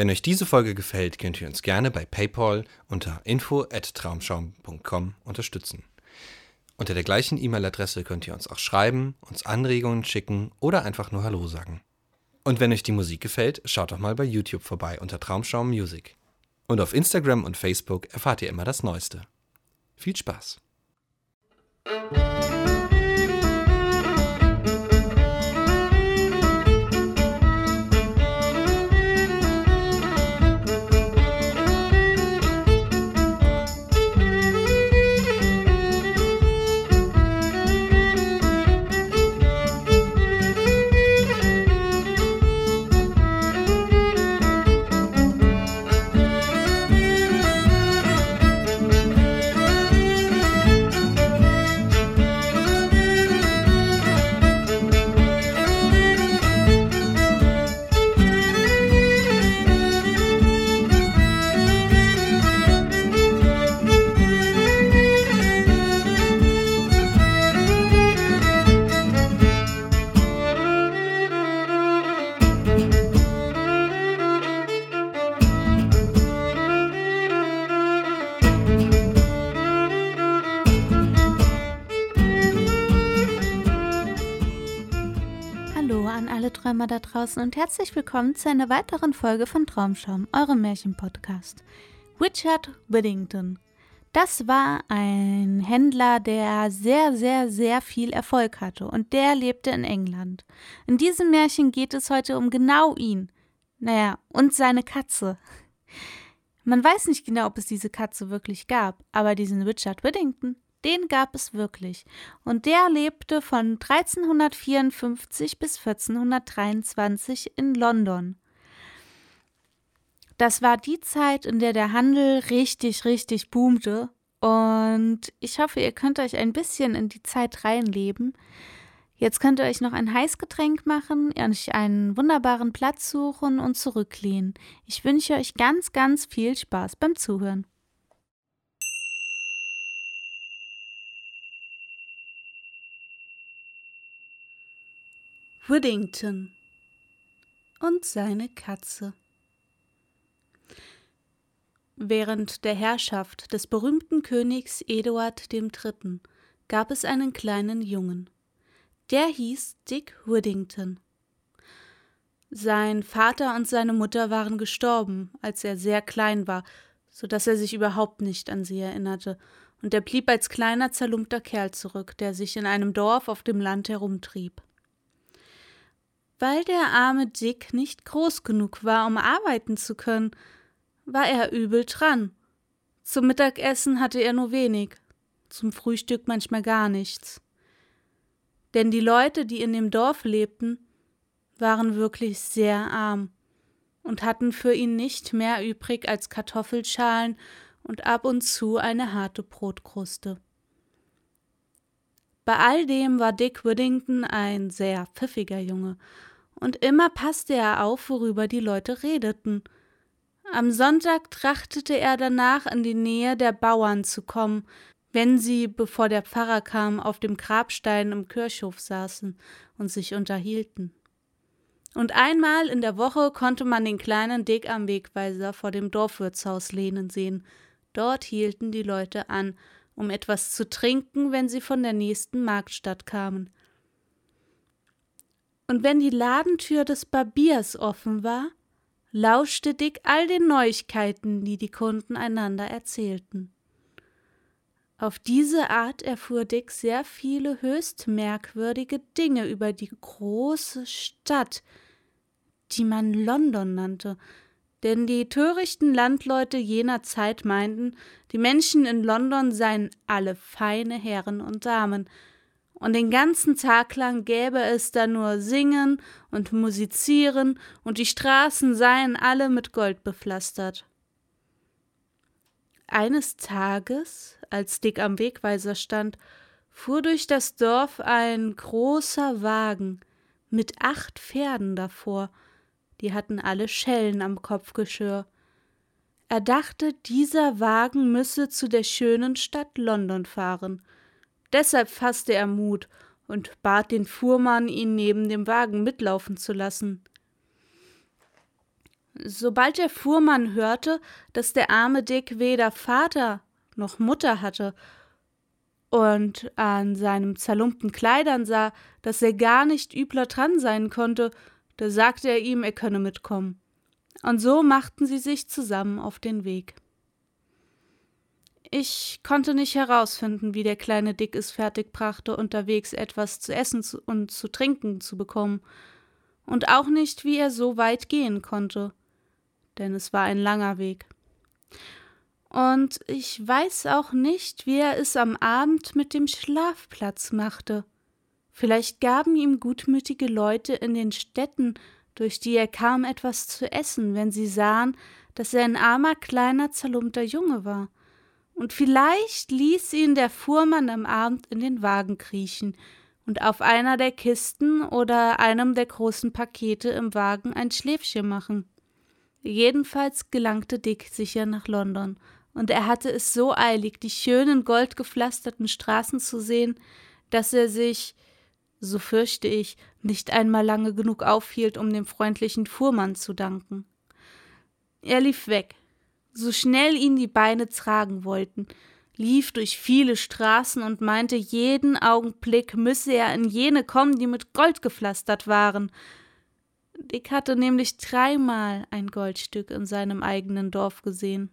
Wenn euch diese Folge gefällt, könnt ihr uns gerne bei PayPal unter info@traumschaum.com unterstützen. Unter der gleichen E-Mail-Adresse könnt ihr uns auch schreiben, uns Anregungen schicken oder einfach nur Hallo sagen. Und wenn euch die Musik gefällt, schaut doch mal bei YouTube vorbei unter Traumschaum Music. Und auf Instagram und Facebook erfahrt ihr immer das Neueste. Viel Spaß! Draußen und herzlich willkommen zu einer weiteren Folge von Traumschaum, eurem Märchenpodcast. Richard Whittington. Das war ein Händler, der sehr, sehr, sehr viel Erfolg hatte und der lebte in England. In diesem Märchen geht es heute um genau ihn. Naja, und seine Katze. Man weiß nicht genau, ob es diese Katze wirklich gab, aber diesen Richard Whittington, den gab es wirklich. Und der lebte von 1354 bis 1423 in London. Das war die Zeit, in der der Handel richtig, richtig boomte. Und ich hoffe, ihr könnt euch ein bisschen in die Zeit reinleben. Jetzt könnt ihr euch noch ein Heißgetränk machen, euch einen wunderbaren Platz suchen und zurücklehnen. Ich wünsche euch ganz, ganz viel Spaß beim Zuhören. Whittington und seine Katze. Während der Herrschaft des berühmten Königs Eduard III. gab es einen kleinen Jungen. Der hieß Dick Whittington. Sein Vater und seine Mutter waren gestorben, als er sehr klein war, so dass er sich überhaupt nicht an sie erinnerte, und er blieb als kleiner zerlumpter Kerl zurück, der sich in einem Dorf auf dem Land herumtrieb. Weil der arme Dick nicht groß genug war, um arbeiten zu können, war er übel dran. Zum Mittagessen hatte er nur wenig, zum Frühstück manchmal gar nichts. Denn die Leute, die in dem Dorf lebten, waren wirklich sehr arm und hatten für ihn nicht mehr übrig als Kartoffelschalen und ab und zu eine harte Brotkruste. Bei all dem war Dick Whittington ein sehr pfiffiger Junge und immer passte er auf, worüber die Leute redeten. Am Sonntag trachtete er danach, in die Nähe der Bauern zu kommen, wenn sie, bevor der Pfarrer kam, auf dem Grabstein im Kirchhof saßen und sich unterhielten. Und einmal in der Woche konnte man den kleinen Dick am Wegweiser vor dem Dorfwirtshaus lehnen sehen. Dort hielten die Leute an, um etwas zu trinken, wenn sie von der nächsten Marktstadt kamen. Und wenn die Ladentür des Barbiers offen war, lauschte Dick all den Neuigkeiten, die die Kunden einander erzählten. Auf diese Art erfuhr Dick sehr viele höchst merkwürdige Dinge über die große Stadt, die man London nannte, denn die törichten Landleute jener Zeit meinten, die Menschen in London seien alle feine Herren und Damen, und den ganzen Tag lang gäbe es da nur Singen und Musizieren, und die Straßen seien alle mit Gold bepflastert. Eines Tages, als Dick am Wegweiser stand, fuhr durch das Dorf ein großer Wagen mit acht Pferden davor, die hatten alle Schellen am Kopfgeschirr. Er dachte, dieser Wagen müsse zu der schönen Stadt London fahren, Deshalb fasste er Mut und bat den Fuhrmann, ihn neben dem Wagen mitlaufen zu lassen. Sobald der Fuhrmann hörte, dass der arme Dick weder Vater noch Mutter hatte und an seinem zerlumpten Kleidern sah, dass er gar nicht übler dran sein konnte, da sagte er ihm, er könne mitkommen. Und so machten sie sich zusammen auf den Weg. Ich konnte nicht herausfinden, wie der kleine Dick es fertigbrachte, unterwegs etwas zu essen und zu trinken zu bekommen, und auch nicht, wie er so weit gehen konnte, denn es war ein langer Weg. Und ich weiß auch nicht, wie er es am Abend mit dem Schlafplatz machte. Vielleicht gaben ihm gutmütige Leute in den Städten, durch die er kam, etwas zu essen, wenn sie sahen, dass er ein armer, kleiner, zerlumpter Junge war. Und vielleicht ließ ihn der Fuhrmann am Abend in den Wagen kriechen und auf einer der Kisten oder einem der großen Pakete im Wagen ein Schläfchen machen. Jedenfalls gelangte Dick sicher nach London und er hatte es so eilig, die schönen goldgepflasterten Straßen zu sehen, dass er sich, so fürchte ich, nicht einmal lange genug aufhielt, um dem freundlichen Fuhrmann zu danken. Er lief weg, so schnell ihn die Beine tragen wollten, lief durch viele Straßen und meinte, jeden Augenblick müsse er in jene kommen, die mit Gold gepflastert waren. Dick hatte nämlich dreimal ein Goldstück in seinem eigenen Dorf gesehen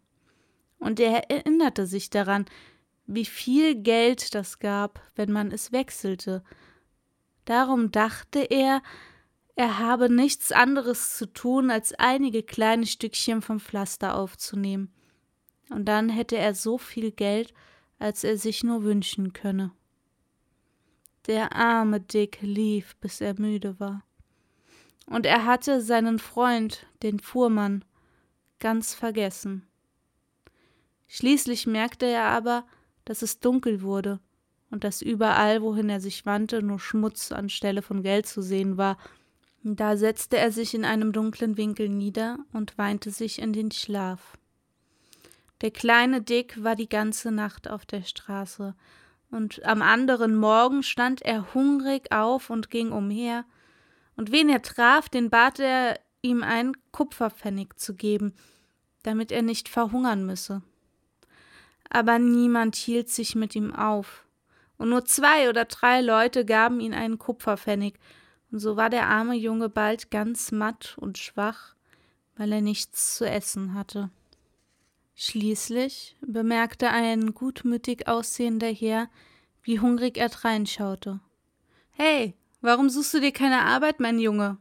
und er erinnerte sich daran, wie viel Geld das gab, wenn man es wechselte. Darum dachte er, er habe nichts anderes zu tun, als einige kleine Stückchen vom Pflaster aufzunehmen. Und dann hätte er so viel Geld, als er sich nur wünschen könne. Der arme Dick lief, bis er müde war. Und er hatte seinen Freund, den Fuhrmann, ganz vergessen. Schließlich merkte er aber, dass es dunkel wurde und dass überall, wohin er sich wandte, nur Schmutz anstelle von Geld zu sehen war. Da setzte er sich in einem dunklen Winkel nieder und weinte sich in den Schlaf. Der kleine Dick war die ganze Nacht auf der Straße, und am anderen Morgen stand er hungrig auf und ging umher, und wen er traf, den bat er, ihm einen Kupferpfennig zu geben, damit er nicht verhungern müsse. Aber niemand hielt sich mit ihm auf, und nur zwei oder drei Leute gaben ihm einen Kupferpfennig, und so war der arme Junge bald ganz matt und schwach, weil er nichts zu essen hatte. Schließlich bemerkte ein gutmütig aussehender Herr, wie hungrig er dreinschaute. Hey, warum suchst du dir keine Arbeit, mein Junge?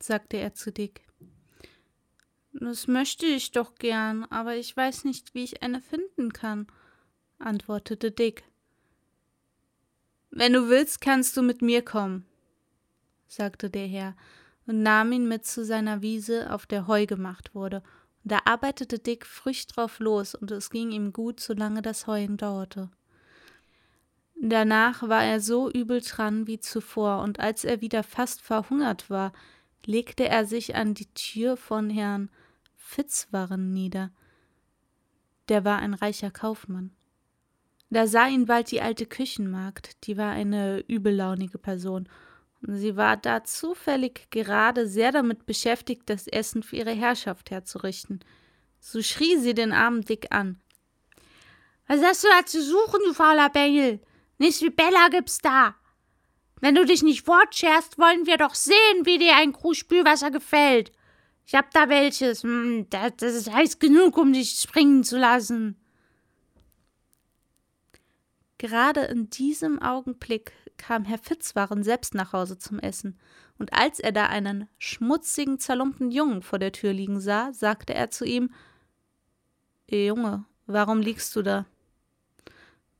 sagte er zu Dick. Das möchte ich doch gern, aber ich weiß nicht, wie ich eine finden kann, antwortete Dick. Wenn du willst, kannst du mit mir kommen, sagte der Herr und nahm ihn mit zu seiner Wiese, auf der Heu gemacht wurde. Da arbeitete Dick früch drauf los, und es ging ihm gut, solange das Heuen dauerte. Danach war er so übel dran wie zuvor, und als er wieder fast verhungert war, legte er sich an die Tür von Herrn Fitzwarren nieder. Der war ein reicher Kaufmann. Da sah ihn bald die alte Küchenmagd, die war eine übellaunige Person, sie war da zufällig gerade sehr damit beschäftigt, das Essen für ihre Herrschaft herzurichten. So schrie sie den armen Dick an. Was hast du da zu suchen, du fauler Bengel? Nichts wie Bella gibt's da. Wenn du dich nicht fortscherst, wollen wir doch sehen, wie dir ein Krug Spülwasser gefällt. Ich hab da welches. Hm, das ist heiß genug, um dich springen zu lassen. Gerade in diesem Augenblick kam Herr Fitzwarren selbst nach Hause zum Essen, und als er da einen schmutzigen, zerlumpten Jungen vor der Tür liegen sah, sagte er zu ihm Junge, warum liegst du da?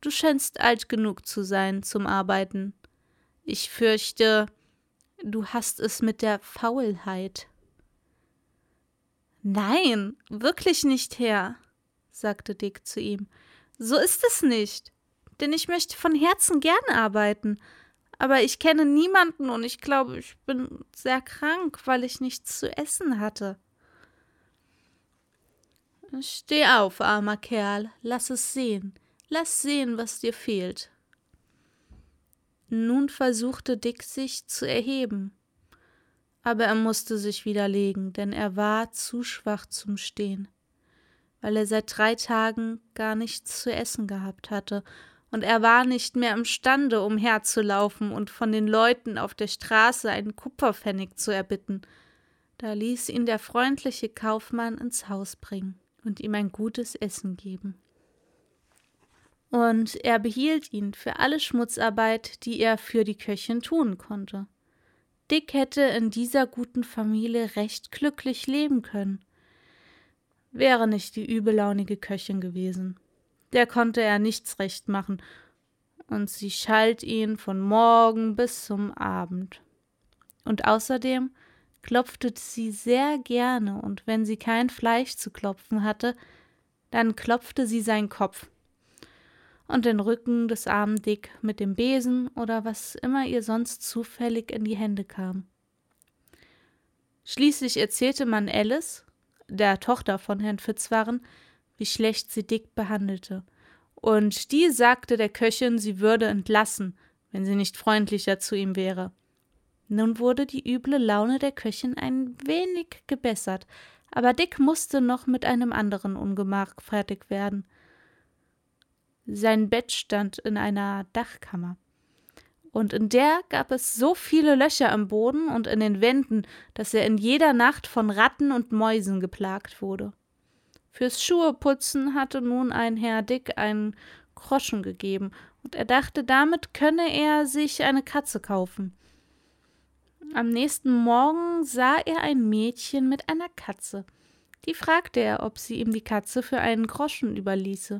Du scheinst alt genug zu sein zum Arbeiten. Ich fürchte, du hast es mit der Faulheit. Nein, wirklich nicht, Herr, sagte Dick zu ihm. So ist es nicht, denn ich möchte von Herzen gern arbeiten, aber ich kenne niemanden und ich glaube, ich bin sehr krank, weil ich nichts zu essen hatte. Steh auf, armer Kerl, lass es sehen, lass sehen, was dir fehlt. Nun versuchte Dick sich zu erheben, Aber er musste sich wieder legen, denn er war zu schwach zum Stehen, weil er seit drei Tagen gar nichts zu essen gehabt hatte, und er war nicht mehr imstande, umherzulaufen und von den Leuten auf der Straße einen Kupferpfennig zu erbitten. Da ließ ihn der freundliche Kaufmann ins Haus bringen und ihm ein gutes Essen geben. Und er behielt ihn für alle Schmutzarbeit, die er für die Köchin tun konnte. Dick hätte in dieser guten Familie recht glücklich leben können, wäre nicht die übellaunige Köchin gewesen. Der konnte er nichts recht machen, und sie schalt ihn von Morgen bis zum Abend. Und außerdem klopfte sie sehr gerne, und wenn sie kein Fleisch zu klopfen hatte, dann klopfte sie seinen Kopf und den Rücken des armen Dick mit dem Besen oder was immer ihr sonst zufällig in die Hände kam. Schließlich erzählte man Alice, der Tochter von Herrn Fitzwarren, wie schlecht sie Dick behandelte, und die sagte der Köchin, sie würde entlassen, wenn sie nicht freundlicher zu ihm wäre. Nun wurde die üble Laune der Köchin ein wenig gebessert, aber Dick musste noch mit einem anderen Ungemach fertig werden. Sein Bett stand in einer Dachkammer. Und in der gab es so viele Löcher im Boden und in den Wänden, dass er in jeder Nacht von Ratten und Mäusen geplagt wurde. Fürs Schuheputzen hatte nun ein Herr Dick einen Groschen gegeben, und er dachte, damit könne er sich eine Katze kaufen. Am nächsten Morgen sah er ein Mädchen mit einer Katze. Die fragte er, ob sie ihm die Katze für einen Groschen überließe.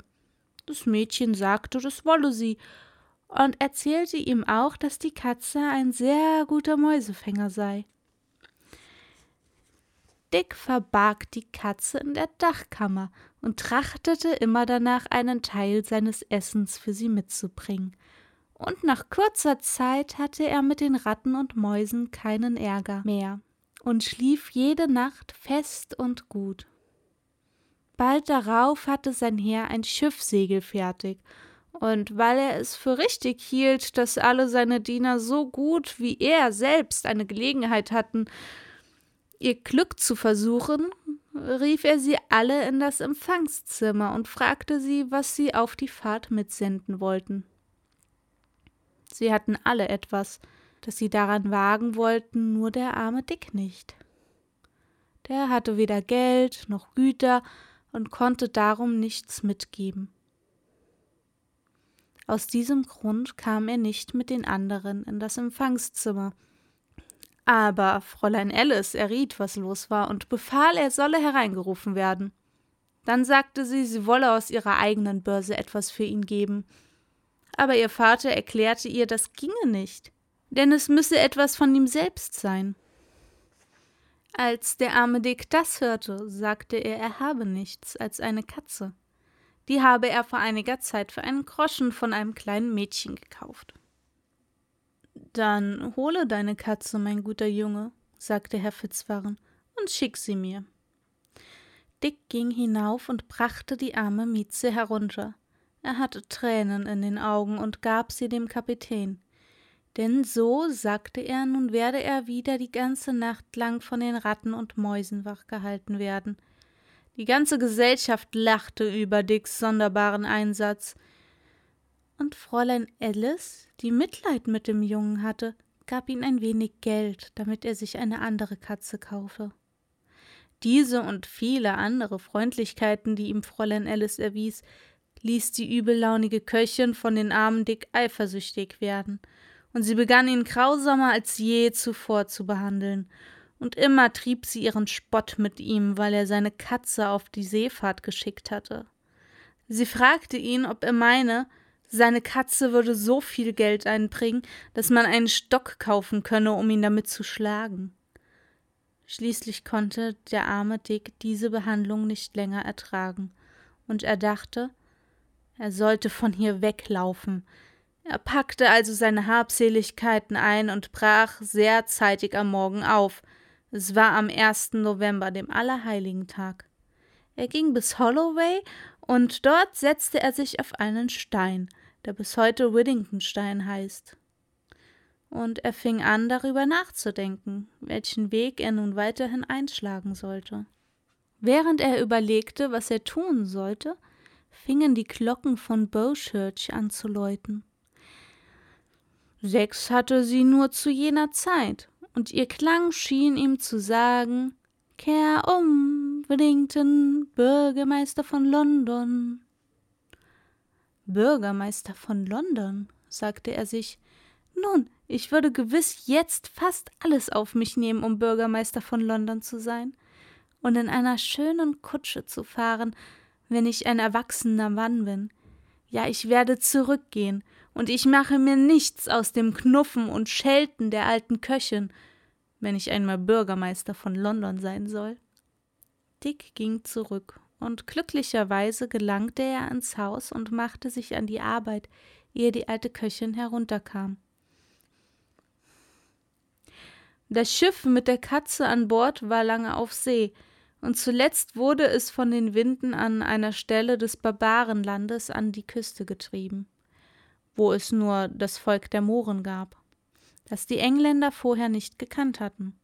Das Mädchen sagte, das wolle sie, und erzählte ihm auch, dass die Katze ein sehr guter Mäusefänger sei. Dick verbarg die Katze in der Dachkammer und trachtete immer danach, einen Teil seines Essens für sie mitzubringen. Und nach kurzer Zeit hatte er mit den Ratten und Mäusen keinen Ärger mehr und schlief jede Nacht fest und gut. Bald darauf hatte sein Herr ein Schiffsegel fertig, und weil er es für richtig hielt, dass alle seine Diener so gut wie er selbst eine Gelegenheit hatten, ihr Glück zu versuchen, rief er sie alle in das Empfangszimmer und fragte sie, was sie auf die Fahrt mitsenden wollten. Sie hatten alle etwas, das sie daran wagen wollten, nur der arme Dick nicht. Der hatte weder Geld noch Güter und konnte darum nichts mitgeben. Aus diesem Grund kam er nicht mit den anderen in das Empfangszimmer, aber Fräulein Alice erriet, was los war, und befahl, er solle hereingerufen werden. Dann sagte sie, sie wolle aus ihrer eigenen Börse etwas für ihn geben. Aber ihr Vater erklärte ihr, das ginge nicht, denn es müsse etwas von ihm selbst sein. Als der arme Dick das hörte, sagte er, er habe nichts als eine Katze. Die habe er vor einiger Zeit für einen Groschen von einem kleinen Mädchen gekauft. Dann hole deine Katze, mein guter Junge, sagte Herr Fitzwarren, und schick sie mir. Dick ging hinauf und brachte die arme Mieze herunter. Er hatte Tränen in den Augen und gab sie dem Kapitän. Denn so, sagte er, nun werde er wieder die ganze Nacht lang von den Ratten und Mäusen wachgehalten werden. Die ganze Gesellschaft lachte über Dicks sonderbaren Einsatz, und Fräulein Alice, die Mitleid mit dem Jungen hatte, gab ihm ein wenig Geld, damit er sich eine andere Katze kaufe. Diese und viele andere Freundlichkeiten, die ihm Fräulein Alice erwies, ließ die übellaunige Köchin von den armen Dick eifersüchtig werden, und sie begann ihn grausamer als je zuvor zu behandeln, und immer trieb sie ihren Spott mit ihm, weil er seine Katze auf die Seefahrt geschickt hatte. Sie fragte ihn, ob er meine, seine Katze würde so viel Geld einbringen, dass man einen Stock kaufen könne, um ihn damit zu schlagen. Schließlich konnte der arme Dick diese Behandlung nicht länger ertragen, und er dachte, er sollte von hier weglaufen. Er packte also seine Habseligkeiten ein und brach sehr zeitig am Morgen auf. Es war am 1. November, dem Allerheiligentag. Er ging bis Holloway und dort setzte er sich auf einen Stein, der bis heute Whittingtonstein heißt. und er fing an, darüber nachzudenken, welchen Weg er nun weiterhin einschlagen sollte. Während er überlegte, was er tun sollte, fingen die Glocken von Bowchurch an zu läuten. Sechs hatte sie nur zu jener Zeit, und ihr Klang schien ihm zu sagen Kehr um, Whittington, Bürgermeister von London. Bürgermeister von London, sagte er sich. Nun, ich würde gewiss jetzt fast alles auf mich nehmen, um Bürgermeister von London zu sein und in einer schönen Kutsche zu fahren, wenn ich ein erwachsener Mann bin. Ja, ich werde zurückgehen, und ich mache mir nichts aus dem Knuffen und Schelten der alten Köchin, wenn ich einmal Bürgermeister von London sein soll. Dick ging zurück, und glücklicherweise gelangte er ins Haus und machte sich an die Arbeit, ehe die alte Köchin herunterkam. Das Schiff mit der Katze an Bord war lange auf See, und zuletzt wurde es von den Winden an einer Stelle des Barbarenlandes an die Küste getrieben, wo es nur das Volk der Mohren gab das die Engländer vorher nicht gekannt hatten.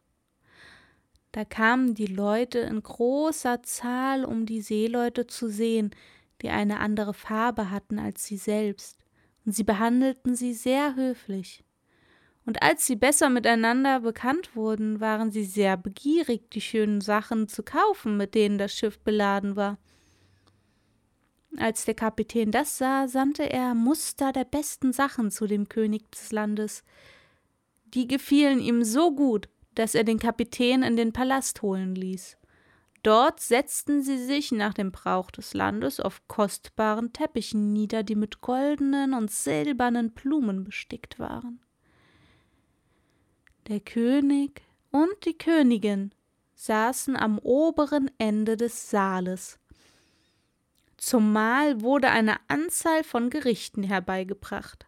Da kamen die Leute in großer Zahl, um die Seeleute zu sehen, die eine andere Farbe hatten als sie selbst, und sie behandelten sie sehr höflich. Und als sie besser miteinander bekannt wurden, waren sie sehr begierig, die schönen Sachen zu kaufen, mit denen das Schiff beladen war. Als der Kapitän das sah, sandte er Muster der besten Sachen zu dem König des Landes, die gefielen ihm so gut, dass er den Kapitän in den Palast holen ließ. Dort setzten sie sich nach dem Brauch des Landes auf kostbaren Teppichen nieder, die mit goldenen und silbernen Blumen bestickt waren. Der König und die Königin saßen am oberen Ende des Saales. Zum Mahl wurde eine Anzahl von Gerichten herbeigebracht.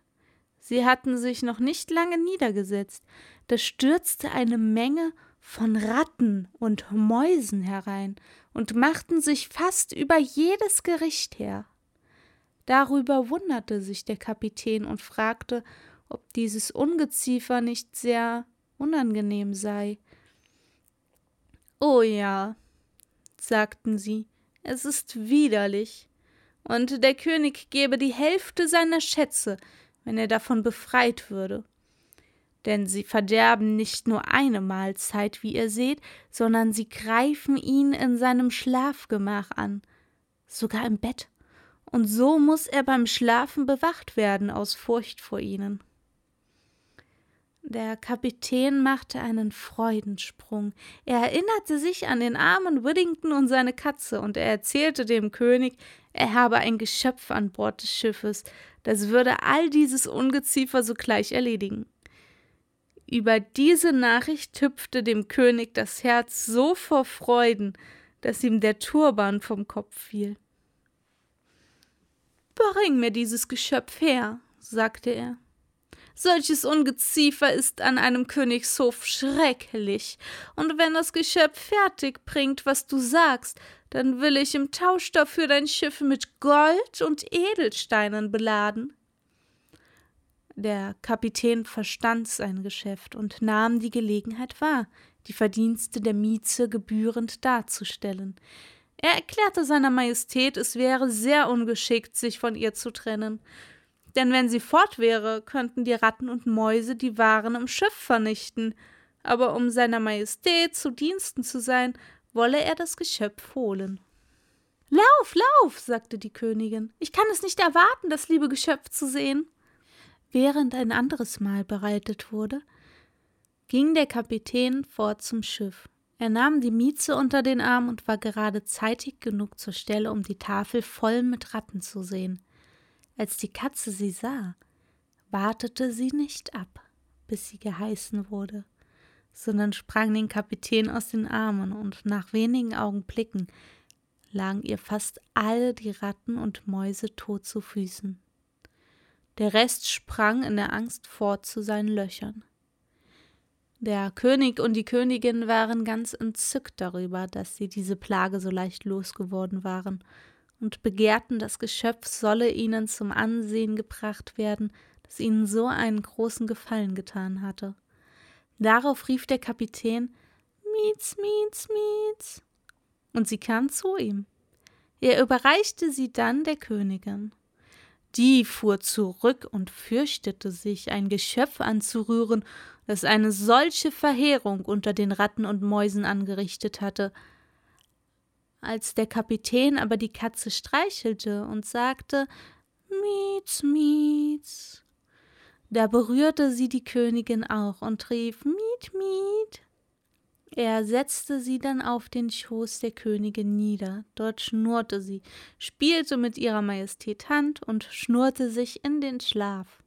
Sie hatten sich noch nicht lange niedergesetzt, da stürzte eine Menge von Ratten und Mäusen herein und machten sich fast über jedes Gericht her. Darüber wunderte sich der Kapitän und fragte, ob dieses Ungeziefer nicht sehr unangenehm sei. Oh ja, sagten sie, es ist widerlich, und der König gebe die Hälfte seiner Schätze, wenn er davon befreit würde. Denn sie verderben nicht nur eine Mahlzeit, wie ihr seht, sondern sie greifen ihn in seinem Schlafgemach an, sogar im Bett, und so muss er beim Schlafen bewacht werden aus Furcht vor ihnen. Der Kapitän machte einen Freudensprung. Er erinnerte sich an den armen Whittington und seine Katze, und er erzählte dem König, er habe ein Geschöpf an Bord des Schiffes, das würde all dieses Ungeziefer sogleich erledigen. Über diese Nachricht hüpfte dem König das Herz so vor Freuden, dass ihm der Turban vom Kopf fiel. Bring mir dieses Geschöpf her, sagte er. Solches Ungeziefer ist an einem Königshof schrecklich, und wenn das Geschöpf fertig bringt, was du sagst, dann will ich im Tausch dafür dein Schiff mit Gold und Edelsteinen beladen. Der Kapitän verstand sein Geschäft und nahm die Gelegenheit wahr, die Verdienste der Mieze gebührend darzustellen. Er erklärte seiner Majestät, es wäre sehr ungeschickt, sich von ihr zu trennen denn wenn sie fort wäre, könnten die Ratten und Mäuse die Waren im Schiff vernichten, aber um seiner Majestät zu Diensten zu sein, wolle er das Geschöpf holen. Lauf, lauf, sagte die Königin, ich kann es nicht erwarten, das liebe Geschöpf zu sehen. Während ein anderes Mahl bereitet wurde, ging der Kapitän fort zum Schiff. Er nahm die Mieze unter den Arm und war gerade zeitig genug zur Stelle, um die Tafel voll mit Ratten zu sehen. Als die Katze sie sah, wartete sie nicht ab, bis sie geheißen wurde, sondern sprang den Kapitän aus den Armen, und nach wenigen Augenblicken lagen ihr fast alle die Ratten und Mäuse tot zu Füßen. Der Rest sprang in der Angst fort zu seinen Löchern. Der König und die Königin waren ganz entzückt darüber, dass sie diese Plage so leicht losgeworden waren und begehrten, das Geschöpf solle ihnen zum Ansehen gebracht werden, das ihnen so einen großen Gefallen getan hatte. Darauf rief der Kapitän Mietz, Mietz, Mietz. Und sie kam zu ihm. Er überreichte sie dann der Königin. Die fuhr zurück und fürchtete sich, ein Geschöpf anzurühren, das eine solche Verheerung unter den Ratten und Mäusen angerichtet hatte. Als der Kapitän aber die Katze streichelte und sagte Mietz, Mietz, da berührte sie die Königin auch und rief Miet, Miet. Er setzte sie dann auf den Schoß der Königin nieder, dort schnurrte sie, spielte mit ihrer Majestät Hand und schnurrte sich in den Schlaf.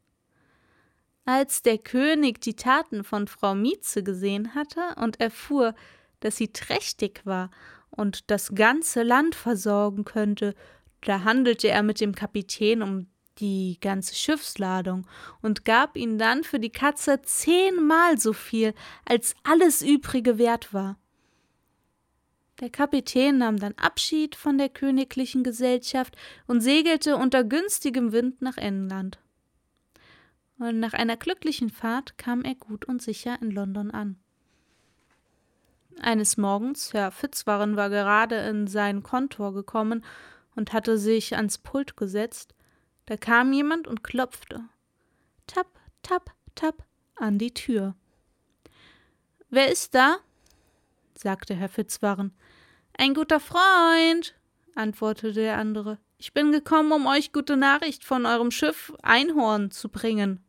Als der König die Taten von Frau Mieze gesehen hatte und erfuhr, dass sie trächtig war und das ganze Land versorgen könnte, da handelte er mit dem Kapitän um die ganze Schiffsladung und gab ihm dann für die Katze zehnmal so viel, als alles übrige wert war. Der Kapitän nahm dann Abschied von der königlichen Gesellschaft und segelte unter günstigem Wind nach England. Und nach einer glücklichen Fahrt kam er gut und sicher in London an. Eines Morgens, Herr Fitzwarren war gerade in sein Kontor gekommen und hatte sich ans Pult gesetzt, da kam jemand und klopfte. Tap, tap, tap an die Tür. Wer ist da? sagte Herr Fitzwarren. Ein guter Freund, antwortete der andere. Ich bin gekommen, um euch gute Nachricht von eurem Schiff Einhorn zu bringen.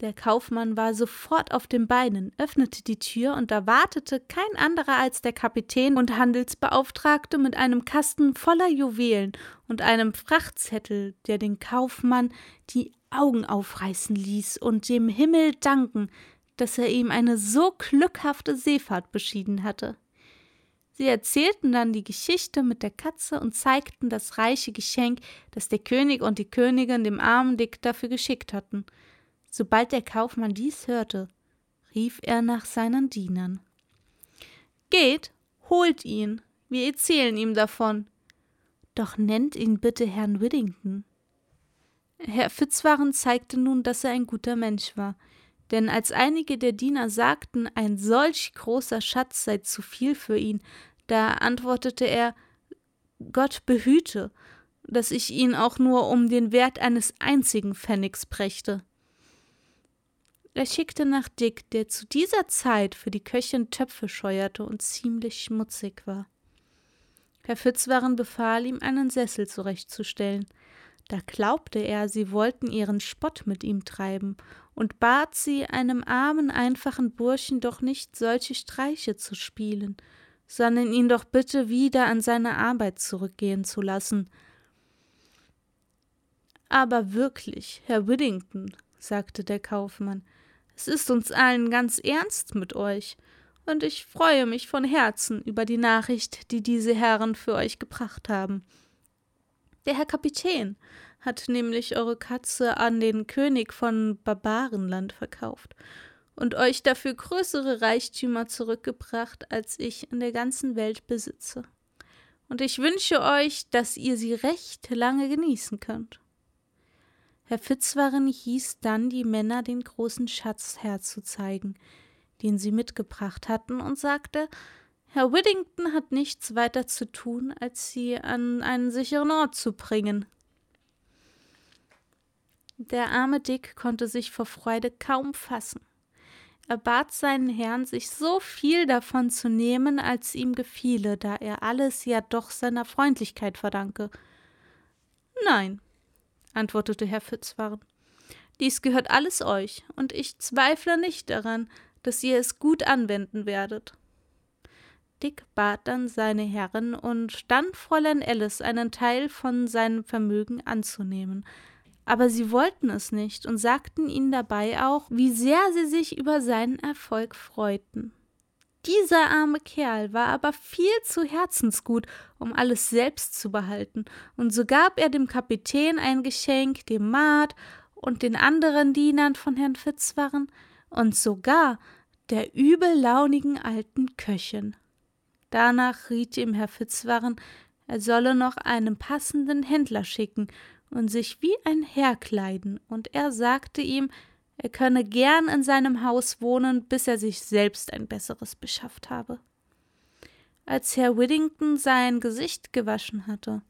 Der Kaufmann war sofort auf den Beinen, öffnete die Tür und erwartete kein anderer als der Kapitän und Handelsbeauftragte mit einem Kasten voller Juwelen und einem Frachtzettel, der den Kaufmann die Augen aufreißen ließ und dem Himmel danken, dass er ihm eine so glückhafte Seefahrt beschieden hatte. Sie erzählten dann die Geschichte mit der Katze und zeigten das reiche Geschenk, das der König und die Königin dem armen Dick dafür geschickt hatten. Sobald der Kaufmann dies hörte, rief er nach seinen Dienern. Geht, holt ihn, wir erzählen ihm davon. Doch nennt ihn bitte Herrn Whittington. Herr Fitzwarren zeigte nun, dass er ein guter Mensch war, denn als einige der Diener sagten, ein solch großer Schatz sei zu viel für ihn, da antwortete er Gott behüte, dass ich ihn auch nur um den Wert eines einzigen Pfennigs brächte. Er schickte nach Dick, der zu dieser Zeit für die Köchin Töpfe scheuerte und ziemlich schmutzig war. Herr Fitzwarren befahl ihm, einen Sessel zurechtzustellen. Da glaubte er, sie wollten ihren Spott mit ihm treiben und bat sie, einem armen, einfachen Burschen doch nicht solche Streiche zu spielen, sondern ihn doch bitte wieder an seine Arbeit zurückgehen zu lassen. Aber wirklich, Herr Whittington, sagte der Kaufmann, es ist uns allen ganz ernst mit euch, und ich freue mich von Herzen über die Nachricht, die diese Herren für euch gebracht haben. Der Herr Kapitän hat nämlich eure Katze an den König von Barbarenland verkauft und euch dafür größere Reichtümer zurückgebracht, als ich in der ganzen Welt besitze. Und ich wünsche euch, dass ihr sie recht lange genießen könnt. Herr Fitzwarren hieß dann die Männer den großen Schatz herzuzeigen, den sie mitgebracht hatten, und sagte, Herr Whittington hat nichts weiter zu tun, als sie an einen sicheren Ort zu bringen. Der arme Dick konnte sich vor Freude kaum fassen. Er bat seinen Herrn, sich so viel davon zu nehmen, als ihm gefiele, da er alles ja doch seiner Freundlichkeit verdanke. Nein, antwortete Herr Fitzwarren. Dies gehört alles euch, und ich zweifle nicht daran, dass ihr es gut anwenden werdet. Dick bat dann seine Herren und dann Fräulein Alice einen Teil von seinem Vermögen anzunehmen, aber sie wollten es nicht und sagten ihnen dabei auch, wie sehr sie sich über seinen Erfolg freuten. Dieser arme Kerl war aber viel zu herzensgut, um alles selbst zu behalten, und so gab er dem Kapitän ein Geschenk, dem Maat und den anderen Dienern von Herrn Fitzwarren und sogar der übellaunigen alten Köchin. Danach riet ihm Herr Fitzwarren, er solle noch einen passenden Händler schicken und sich wie ein Herr kleiden, und er sagte ihm, er könne gern in seinem Haus wohnen, bis er sich selbst ein besseres beschafft habe. Als Herr Whittington sein Gesicht gewaschen hatte,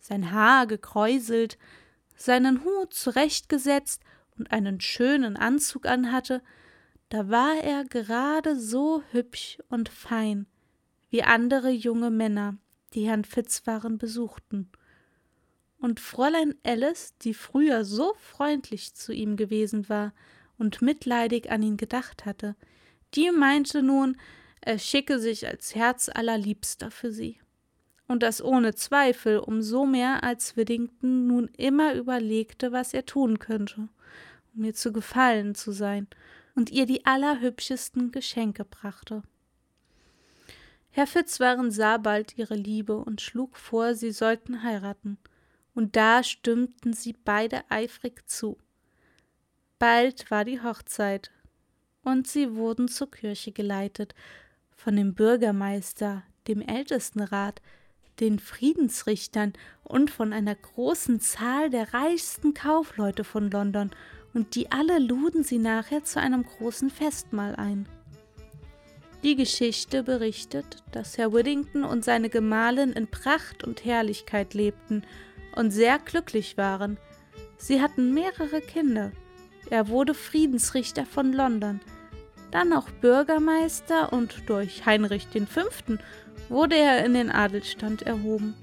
sein Haar gekräuselt, seinen Hut zurechtgesetzt und einen schönen Anzug anhatte, da war er gerade so hübsch und fein wie andere junge Männer, die Herrn Fitzwarren besuchten. Und Fräulein Alice, die früher so freundlich zu ihm gewesen war und mitleidig an ihn gedacht hatte, die meinte nun, er schicke sich als Herz allerliebster für sie. Und das ohne Zweifel, um so mehr als Whittington nun immer überlegte, was er tun könnte, um ihr zu gefallen zu sein, und ihr die allerhübschesten Geschenke brachte. Herr Fitzwarren sah bald ihre Liebe und schlug vor, sie sollten heiraten, und da stimmten sie beide eifrig zu. Bald war die Hochzeit, und sie wurden zur Kirche geleitet, von dem Bürgermeister, dem Ältestenrat, den Friedensrichtern und von einer großen Zahl der reichsten Kaufleute von London, und die alle luden sie nachher zu einem großen Festmahl ein. Die Geschichte berichtet, dass Herr Whittington und seine Gemahlin in Pracht und Herrlichkeit lebten und sehr glücklich waren. Sie hatten mehrere Kinder. Er wurde Friedensrichter von London, dann auch Bürgermeister und durch Heinrich V. wurde er in den Adelstand erhoben.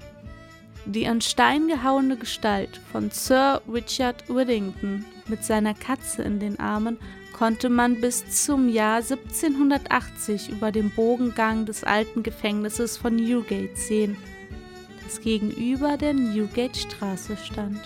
Die an Stein gehauene Gestalt von Sir Richard Whittington mit seiner Katze in den Armen konnte man bis zum Jahr 1780 über dem Bogengang des alten Gefängnisses von Newgate sehen, das gegenüber der Newgate Straße stand.